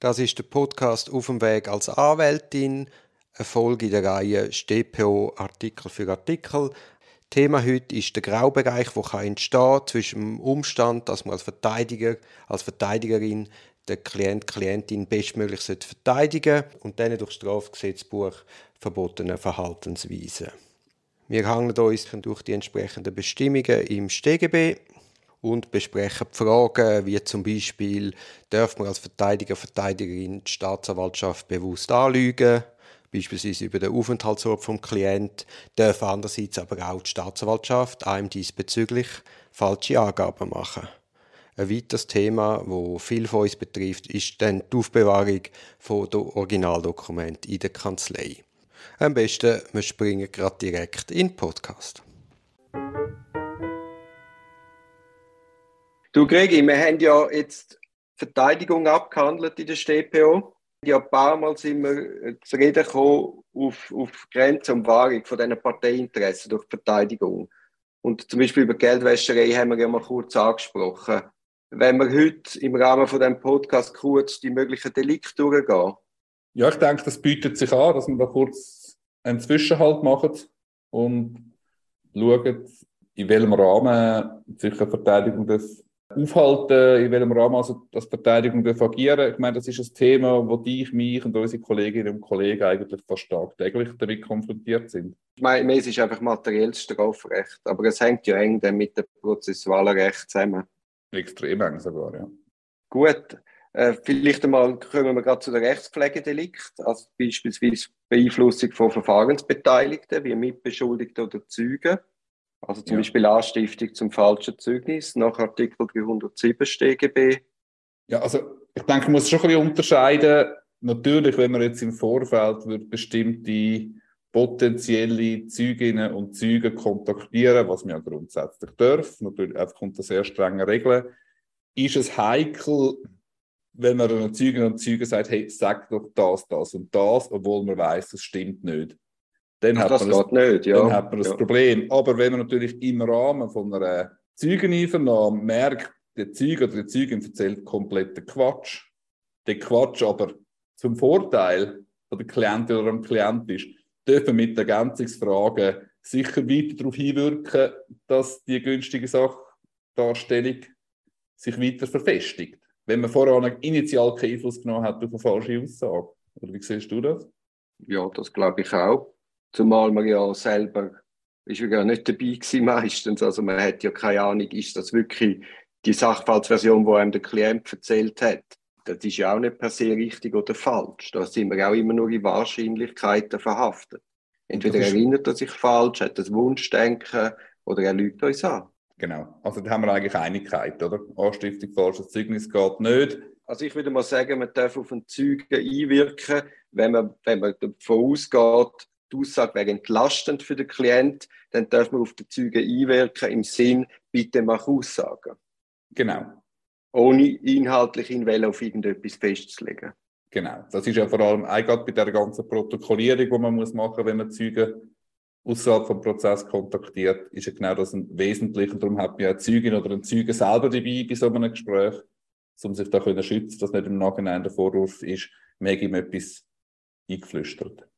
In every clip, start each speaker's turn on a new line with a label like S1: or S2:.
S1: Das ist der Podcast Auf dem Weg als Anwältin, eine Folge in der Reihe StPO Artikel für Artikel. Thema heute ist der Graubereich, der entstehen zwischen dem Umstand, dass man als Verteidiger, als Verteidigerin den Klient, Klientin bestmöglich verteidigen und dann durch das Strafgesetzbuch verbotene Verhaltensweisen. Wir hangeln uns durch die entsprechenden Bestimmungen im StGB und besprechen Fragen wie zum Beispiel, darf man als Verteidiger, Verteidigerin die Staatsanwaltschaft bewusst anlügen, beispielsweise über den Aufenthaltsort vom Klient, darf andererseits aber auch die Staatsanwaltschaft einem diesbezüglich falsche Angaben machen. Ein weiteres Thema, wo viel von uns betrifft, ist dann die Aufbewahrung von der Originaldokumente in der Kanzlei. Am besten, wir springen gerade direkt in den Podcast.
S2: Du, Gregi, wir haben ja jetzt Verteidigung abgehandelt in der StPO. Ja, ein paar Mal sind wir zu reden gekommen auf, auf Grenze und Wahrung von diesen Parteiinteressen durch Verteidigung. Und zum Beispiel über Geldwäscherei haben wir ja mal kurz angesprochen. Wenn wir heute im Rahmen von diesem Podcast kurz die möglichen Delikte durchgehen.
S3: Ja, ich denke, das bietet sich an, dass wir da kurz einen Zwischenhalt machen und schauen, in welchem Rahmen sich eine Verteidigung das aufhalten, in welchem Rahmen also das Verteidigung agieren Ich meine, das ist ein Thema, wo dich, mich und unsere Kolleginnen und Kollegen eigentlich fast stark täglich damit konfrontiert sind.
S2: Ich meine, es ist einfach materielles Strafrecht, aber es hängt ja eng mit dem prozessualen Recht zusammen.
S3: Extrem eng sogar, ja.
S2: Gut, äh, vielleicht einmal kommen wir gerade zu den Rechtspflegedelikt, also beispielsweise Beeinflussung von Verfahrensbeteiligten wie Mitbeschuldigten oder Zeugen. Also zum ja. Beispiel Anstiftung zum falschen Zeugnis nach Artikel 307 StGB.
S3: Ja, also ich denke, man muss schon ein bisschen unterscheiden. Natürlich, wenn man jetzt im Vorfeld wird bestimmte potenzielle Zeuginnen und Zeugen kontaktieren, was man ja grundsätzlich darf, natürlich einfach unter sehr strengen Regeln, ist es heikel, wenn man einer Zeugin und Zeugen sagt, hey, sag doch das, das und das, obwohl man weiß, das stimmt nicht dann, Ach, hat, man das, nicht, ja. dann hat man das ja. Problem. Aber wenn man natürlich im Rahmen von einer Zeugeneinvernahme merkt, der Zeuge oder die Zeugin erzählt kompletten Quatsch, der Quatsch aber zum Vorteil von der Klientin oder dem Klient ist, dürfen mit Ergänzungsfragen sicher weiter darauf hinwirken, dass die günstige Sachdarstellung sich weiter verfestigt. Wenn man vorher initial keinen Einfluss genommen hat auf eine falsche Aussage. Oder wie siehst du das?
S2: Ja, das glaube ich auch. Zumal man ja selber ist ja nicht dabei gewesen meistens. Also man hat ja keine Ahnung, ist das wirklich die Sachverhaltsversion, die einem der Klient erzählt hat. Das ist ja auch nicht per se richtig oder falsch. Da sind wir auch immer nur in Wahrscheinlichkeiten verhaftet. Entweder erinnert er sich falsch, hat das Wunschdenken oder er lügt uns an.
S3: Genau. Also da haben wir eigentlich Einigkeit, oder? Anstiftung falsches Zeugnis geht nicht.
S2: Also ich würde mal sagen, man darf auf einen Zeugen einwirken, wenn man, wenn man davon ausgeht, die Aussage wäre entlastend für den Klient, dann darf man auf den Zeugen einwirken im Sinn, bitte mach Aussagen.
S3: Genau.
S2: Ohne inhaltlich in Welle auf irgendetwas festzulegen.
S3: Genau. Das ist ja vor allem eigentlich bei der ganzen Protokollierung, die man muss machen, wenn man Zeugen außerhalb vom Prozess kontaktiert, ist ja genau das ein wesentlicher. Darum hat man ja eine Zeugin oder einen Zeugen selber dabei bei so einem Gespräch, um sich da zu schützen, dass nicht im Nachhinein der Vorwurf ist, hat ihm etwas eingeflüstert.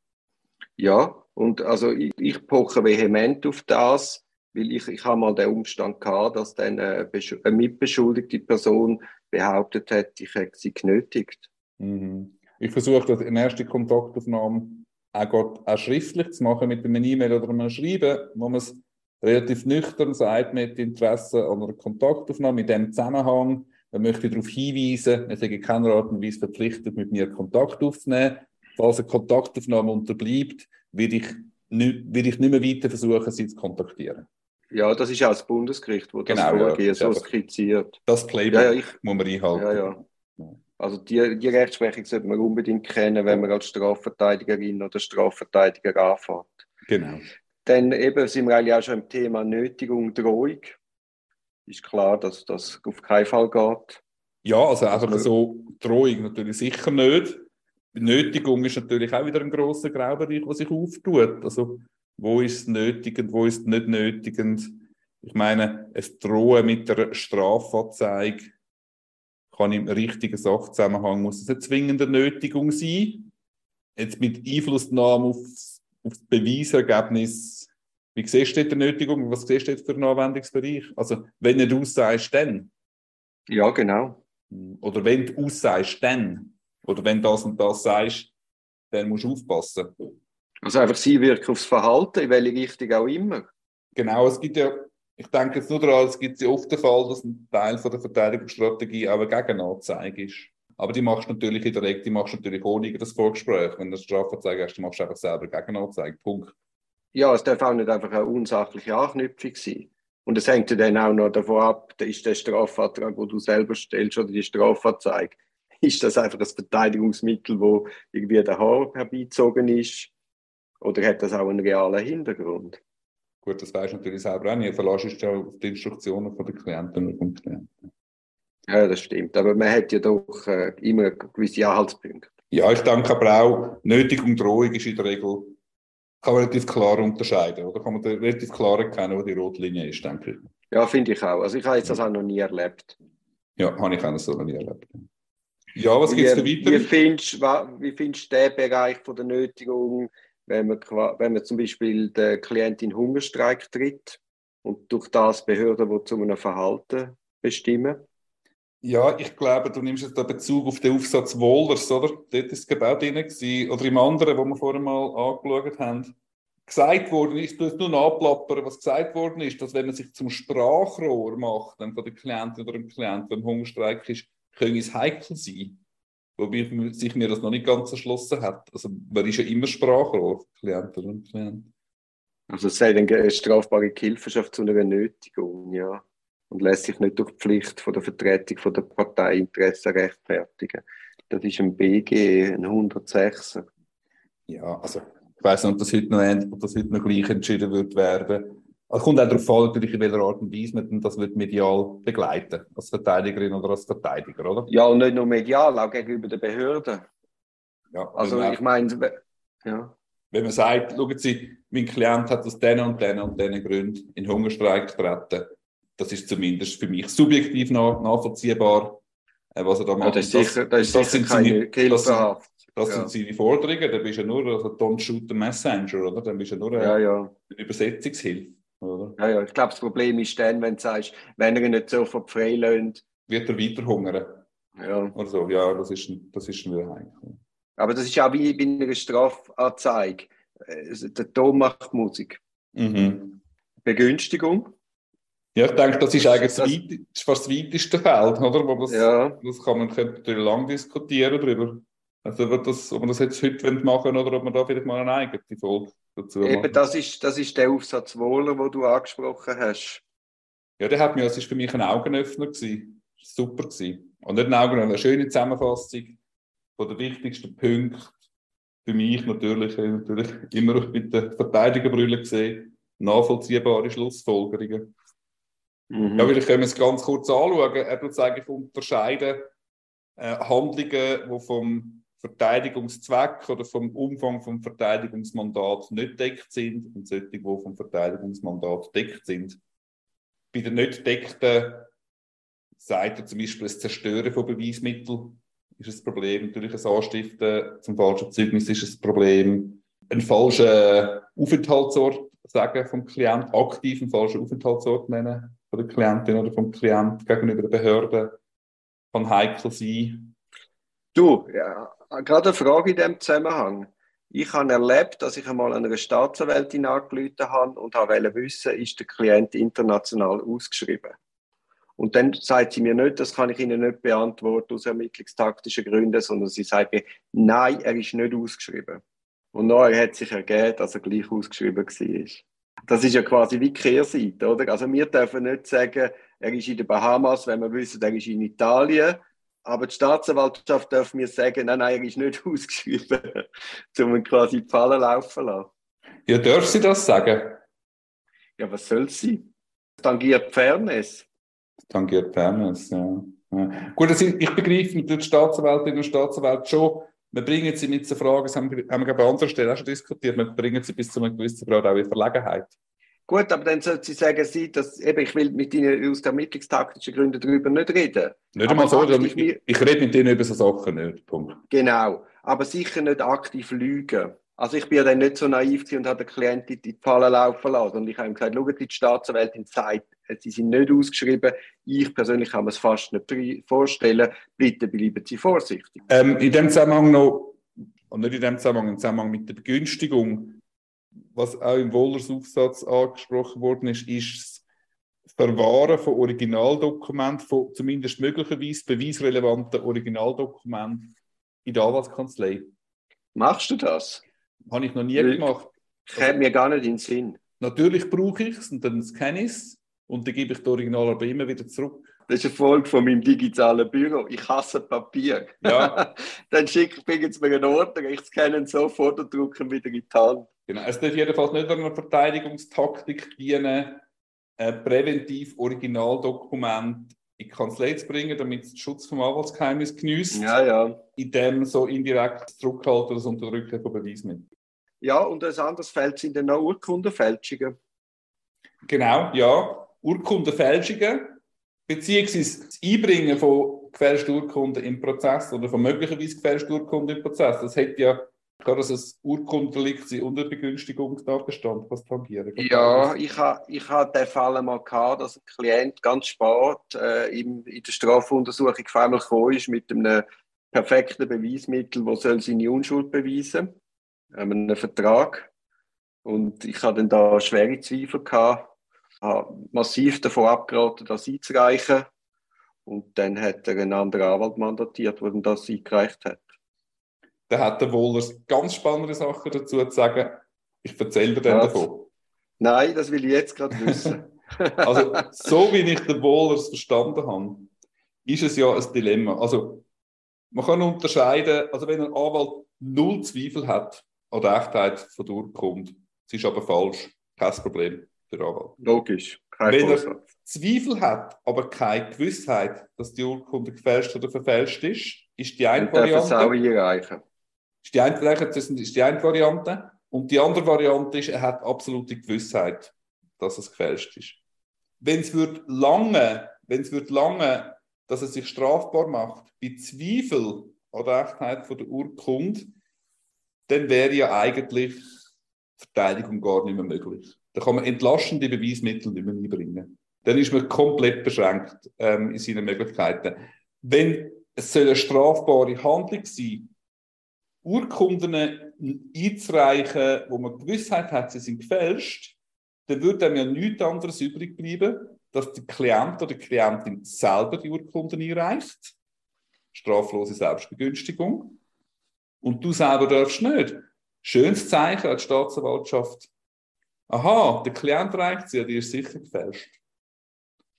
S2: Ja, und also ich, ich poche vehement auf das, weil ich, ich habe mal den Umstand gehabt, dass dann eine, eine mitbeschuldigte Person behauptet hat, ich hätte sie genötigt.
S3: Mhm. Ich versuche das in erster Kontaktaufnahme auch, auch schriftlich zu machen mit einem E-Mail oder einem Schreiben, wo man es relativ nüchtern sagt, mit Interesse an einer Kontaktaufnahme in diesem Zusammenhang. Man möchte darauf hinweisen, man sei in keiner Art und Weise verpflichtet, mit mir Kontakt aufzunehmen falls eine Kontaktaufnahme unterbleibt, würde ich, nicht, würde ich nicht mehr weiter versuchen, sie zu kontaktieren.
S2: Ja, das ist auch das Bundesgericht, das genau, Vorgehen ja, so skizziert.
S3: Das Playbook ja, ja, ich, muss man einhalten.
S2: Ja, ja. Also die, die Rechtsprechung sollte man unbedingt kennen, wenn man als Strafverteidigerin oder Strafverteidiger anfängt.
S3: Genau.
S2: Dann eben sind wir eigentlich auch schon im Thema Nötigung, Drohung. Ist klar, dass das auf keinen Fall geht.
S3: Ja, also einfach also, so Drohung natürlich sicher nicht. Nötigung ist natürlich auch wieder ein grosser Graubereich, der sich auftut. Also, wo ist es nötigend, wo ist es nicht nötigend? Ich meine, es drohen mit der Strafanzeige kann im richtigen Sachzusammenhang, muss es eine zwingende Nötigung sein. Jetzt mit Einflussnahme auf, auf das Beweisergebnis, wie siehst du die Nötigung, was siehst du für einen Anwendungsbereich? Also, wenn du aussagst, dann.
S2: Ja, genau.
S3: Oder wenn du aussagst, dann. Oder wenn das und das sagst, dann musst du aufpassen.
S2: Also einfach sie wirken aufs Verhalten, in welche Richtung auch immer.
S3: Genau, es gibt ja, ich denke jetzt nur daran, es gibt ja oft den Fall, dass ein Teil von der Verteidigungsstrategie auch eine Gegenanzeige ist. Aber die machst du natürlich in der Regel, die machst du natürlich ohne das Vorgespräch. Wenn du eine Strafanzeige hast, dann machst du einfach selber Gegenanzeige. Punkt.
S2: Ja, es darf auch nicht einfach eine unsachliche Anknüpfung sein. Und es hängt ja dann auch noch davon ab, ist der Strafantrag, den du selber stellst, oder die Strafanzeige, ist das einfach ein Verteidigungsmittel, wo irgendwie der Haar herbeizogen ist? Oder hat das auch einen realen Hintergrund?
S3: Gut, das weißt du natürlich selber auch nicht. Du verlässt dich ja auf die Instruktionen von den Klienten und vom Klienten.
S2: Ja, das stimmt. Aber man hat ja doch äh, immer gewisse Anhaltspunkte.
S3: Ja, ich denke aber auch, Nötigung Drohung ist in der Regel, kann man relativ klar unterscheiden. Oder kann man relativ klar erkennen, wo die rote Linie ist, denke ich.
S2: Ja, finde ich auch. Also ich habe jetzt das auch noch nie erlebt.
S3: Ja, habe ich auch noch nie erlebt. Ja, was gibt es für weitere?
S2: Wie findest, wie findest du den Bereich von der Nötigung, wenn man, wenn man zum Beispiel der Klient in Hungerstreik tritt und durch das Behörden, die zu einem Verhalten bestimmen?
S3: Ja, ich glaube, du nimmst jetzt da Bezug auf den Aufsatz Wohlers, oder? Dort ist es genau drin gewesen. Oder im anderen, wo wir vorher mal angeschaut haben. Gesagt worden ist, du hast nur nachplappern, was gesagt worden ist, dass wenn man sich zum Sprachrohr macht, dann von der Klientin oder dem Klienten, wenn Hungerstreik ist, können es heikel sein. Wobei sich mir das noch nicht ganz erschlossen hat. Also, man ist ja immer Sprachrohr Klienten und Klienten.
S2: Also, es sei eine strafbare Hilferschaft zu einer Nötigung, ja und lässt sich nicht durch die Pflicht von der Vertretung von der Parteiinteressen rechtfertigen. Das ist ein BG, ein 106er.
S3: Ja, also ich weiß nicht, ob das heute noch, ob das heute noch gleich entschieden wird werden. Es kommt auch darauf an, natürlich, in welcher Art und Weise man das wird medial begleiten als Verteidigerin oder als Verteidiger, oder?
S2: Ja, und nicht nur medial, auch gegenüber den Behörden.
S3: Ja,
S2: also ich meine, ja.
S3: Wenn man sagt, schauen Sie, mein Klient hat aus diesen und diesen und diesen Gründen in Hungerstreik getreten, das ist zumindest für mich subjektiv nach, nachvollziehbar, äh, was er da macht. Ja,
S2: das ist sicher, das, das, das sind seine,
S3: das, sind, das ja. sind seine Forderungen. Dann bist du ja nur also Don't shoot the messenger, oder? Dann bist du ja nur eine,
S2: ja.
S3: eine Übersetzungshilfe. Oder?
S2: Ja, ja. Ich glaube, das Problem ist dann, wenn du sagst, wenn er ihn nicht sofort freilässt.
S3: Wird er weiter hungern.
S2: Ja.
S3: Oder so. Ja, das ist, das ist ein heikel.
S2: Aber das ist auch wie bei einer Strafanzeige. Äh, der Ton macht Musik.
S3: Mhm.
S2: Begünstigung.
S3: Ja, ich denke, das ist eigentlich das, das, weit, das ist fast das weiteste Feld, oder? Wo das,
S2: ja.
S3: das kann man könnte natürlich lang diskutieren darüber. Also, ob, das, ob man das jetzt heute machen oder ob man da vielleicht mal eine eigene Folge dazu
S2: Eben, machen. das ist, das ist der Aufsatz Wohler, den du angesprochen hast.
S3: Ja, der hat mir, das ist für mich ein Augenöffner gewesen. Super gewesen. Und nicht ein Augenöffner, eine schöne Zusammenfassung von den wichtigsten Punkten. Für mich natürlich, natürlich immer mit der Verteidigerbrille gesehen, nachvollziehbare Schlussfolgerungen. Mhm. Ja, vielleicht können wir es ganz kurz anschauen. Er tut eigentlich unterscheiden äh, Handlungen, die vom Verteidigungszweck oder vom Umfang vom Verteidigungsmandat nicht deckt sind und solche, die vom Verteidigungsmandat deckt sind. Bei den nicht deckten sagt er zum Beispiel das Zerstören von Beweismitteln ist ein Problem. Natürlich das Anstiften zum falschen Zeugnis ist ein Problem. Ein falscher Aufenthaltsort sagen vom Klient, aktiv einen falschen Aufenthaltsort nennen von der Klientin oder vom Klient gegenüber der Behörde kann heikel sein.
S2: Du, ja, gerade eine Frage in diesem Zusammenhang. Ich habe erlebt, dass ich einmal einer Staatsanwältin angerufen habe und wollte wissen, ist der Klient international ausgeschrieben? Und dann sagt sie mir nicht, das kann ich Ihnen nicht beantworten aus ermittlungstaktischen Gründen, sondern sie sagt mir, nein, er ist nicht ausgeschrieben. Und nachher hat sich ergeben, dass er gleich ausgeschrieben war. Das ist ja quasi wie Kehrseite, oder? Also wir dürfen nicht sagen, er ist in den Bahamas, wenn wir wissen, er ist in Italien. Aber die Staatsanwaltschaft darf mir sagen, nein, nein, er ist nicht ausgeschrieben, um ihn quasi die Falle laufen lassen.
S3: Ja, darf sie das sagen?
S2: Ja, was soll sie? Tangiert Fairness.
S3: Tangiert Fairness, ja. ja. Gut, also ich begreife mit den Staatsanwältinnen und Staatsanwälten schon, wir bringen sie mit so Fragen, das haben wir, haben wir an anderer Stelle auch schon diskutiert, wir bringen sie bis zu einem gewissen Grad auch in Verlegenheit.
S2: Gut, aber dann sollte sie sagen, sie, dass, eben, ich will mit Ihnen aus ermittlungstaktischen Gründen darüber nicht reden.
S3: Nicht einmal so, ich, ich, ich rede mit Ihnen über so Sachen nicht. Punkt.
S2: Genau, aber sicher nicht aktiv lügen. Also ich bin ja dann nicht so naiv und habe den Klienten in die Falle laufen lassen. Und ich habe ihm gesagt, schauen Sie, die Staatsanwältin sagt, sie sind nicht ausgeschrieben. Ich persönlich kann mir es fast nicht vorstellen. Bitte bleiben Sie vorsichtig.
S3: Ähm, in dem Zusammenhang noch, und nicht in dem Zusammenhang, im Zusammenhang mit der Begünstigung, was auch im Wohlers Aufsatz angesprochen worden ist, ist das Verwahren von Originaldokumenten, von zumindest möglicherweise beweisrelevanten Originaldokumenten in der Anwaltskanzlei.
S2: Machst du das?
S3: Habe ich noch nie Weil, gemacht.
S2: Käme mir gar nicht in den Sinn.
S3: Natürlich brauche ich es und dann scanne ich es und dann gebe ich das Original aber immer wieder zurück.
S2: Das ist eine Folge von meinem digitalen Büro. Ich hasse Papier.
S3: Ja.
S2: dann schicke ich jetzt mir einen Ordner, ich scanne ihn sofort und drücke ihn wieder in die Hand.
S3: Genau. Es darf jedenfalls nicht einer Verteidigungstaktik dienen, ein präventiv Originaldokument in die Kanzlei zu bringen, damit es den Schutz vom Anwaltsgeheimnis genießt.
S2: Ja, ja.
S3: In dem so indirekt Zurückhalten oder das Unterdrücken von Beweismitteln.
S2: Ja, und ein anderes Feld sind dann auch Urkundenfälschungen.
S3: Genau, ja. Urkundenfälschungen, beziehungsweise das Einbringen von gefälschten Urkunden im Prozess oder von möglicherweise gefälschten Urkunden im Prozess. Das hätte ja kann das ein Urkundendelikt sein und ein Begünstigungstatbestand was tangieren?
S2: Ja, ich habe ich ha den Fall einmal gehabt, dass ein Klient ganz spät äh, in, in der Strafuntersuchung auf einmal gekommen ist mit einem perfekten Beweismittel, das soll seine Unschuld beweisen soll, einen Vertrag. Und ich hatte dann da schwere Zweifel gehabt, habe massiv davon abgeraten, das einzureichen. Und dann hat er einen anderen Anwalt mandatiert, der das eingereicht hat.
S3: Da hat der Wohlers ganz spannende Sachen dazu zu sagen. Ich erzähle dir dann davon.
S2: Nein, das will ich jetzt gerade wissen.
S3: also, so wie ich den Wohlers verstanden habe, ist es ja ein Dilemma. Also, man kann unterscheiden, also wenn ein Anwalt null Zweifel hat an der Echtheit von der Urkunde, es ist aber falsch, kein Problem für den Anwalt.
S2: Logisch,
S3: kein Wenn er Zweifel hat, aber keine Gewissheit, dass die Urkunde gefälscht oder verfälscht ist, ist die eine Variante.
S2: Das auch einreichen.
S3: Ist die eine, das ist die eine Variante. Und die andere Variante ist, er hat absolute Gewissheit, dass es gefälscht ist. Wenn es wird lange, wenn es wird lange, dass es sich strafbar macht, bei Zweifel an der Echtheit von der Urkunde, dann wäre ja eigentlich Verteidigung gar nicht mehr möglich. Da kann man entlastende Beweismittel nicht mehr einbringen. Dann ist man komplett beschränkt ähm, in seinen Möglichkeiten. Wenn es soll eine strafbare Handlung sein, Urkunden einzureichen, wo man Gewissheit hat, sie sind gefälscht, dann würde einem ja nichts anderes übrig bleiben, dass der Klient oder die Klientin selber die Urkunden einreicht. Straflose Selbstbegünstigung. Und du selber darfst nicht. Schönes Zeichen an die Staatsanwaltschaft. Aha, der Klient reicht sie, die ist sicher gefälscht.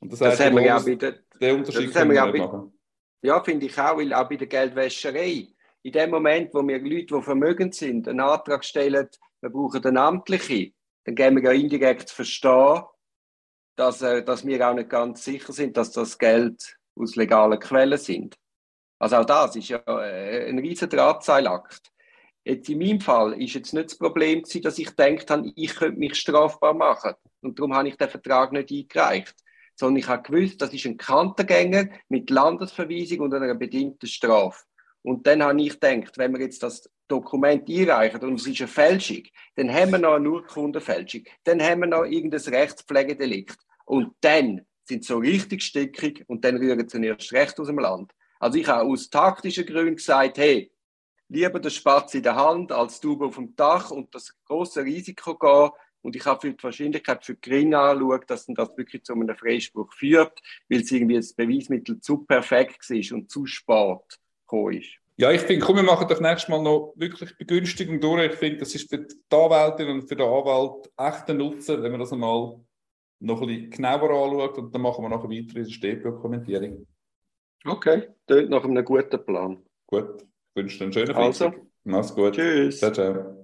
S2: Und das, das haben wir ja bei der,
S3: den Unterschied können wir ja machen.
S2: Ja, finde ich auch, weil auch bei der Geldwäscherei in dem Moment, wo wir Leute, die vermögend sind, einen Antrag stellen, wir brauchen einen Amtlichen, dann geben wir ja indirekt verstehen, dass, äh, dass wir auch nicht ganz sicher sind, dass das Geld aus legalen Quellen sind. Also auch das ist ja äh, ein riesen Drahtseilakt. Jetzt in meinem Fall ist jetzt nicht das Problem dass ich gedacht habe, ich könnte mich strafbar machen. Und darum habe ich den Vertrag nicht eingereicht. Sondern ich habe gewusst, das ist ein Kantengänger mit Landesverweisung und einer bedingten Strafe. Und dann habe ich gedacht, wenn wir jetzt das Dokument einreichen und es ist eine Fälschung, dann haben wir noch eine Urkundenfälschung, dann haben wir noch irgendein Rechtspflegedelikt. Und dann sind sie so richtig stickig und dann rühren sie erst recht aus dem Land. Also ich habe aus taktischen Gründen gesagt, hey, lieber der Spatz in der Hand als du auf dem Dach und das große Risiko gehen. Und ich habe für die Wahrscheinlichkeit für gering angeschaut, dass das wirklich zu einem Freispruch führt, weil es irgendwie das Beweismittel zu perfekt ist und zu spät gekommen ist.
S3: Ja, ich finde, komm, wir machen das nächste Mal noch wirklich Begünstigung durch. Ich finde, das ist für die Anwältin und für den Anwalt echt ein Nutzen, wenn man das einmal noch ein bisschen genauer anschaut und dann machen wir nachher weiter in der Stehdokumentierung.
S2: Okay, das nach einem guten Plan.
S3: Gut, ich wünsche dir einen schönen
S2: Also,
S3: Mach's gut.
S2: Tschüss.
S3: Ciao, ciao.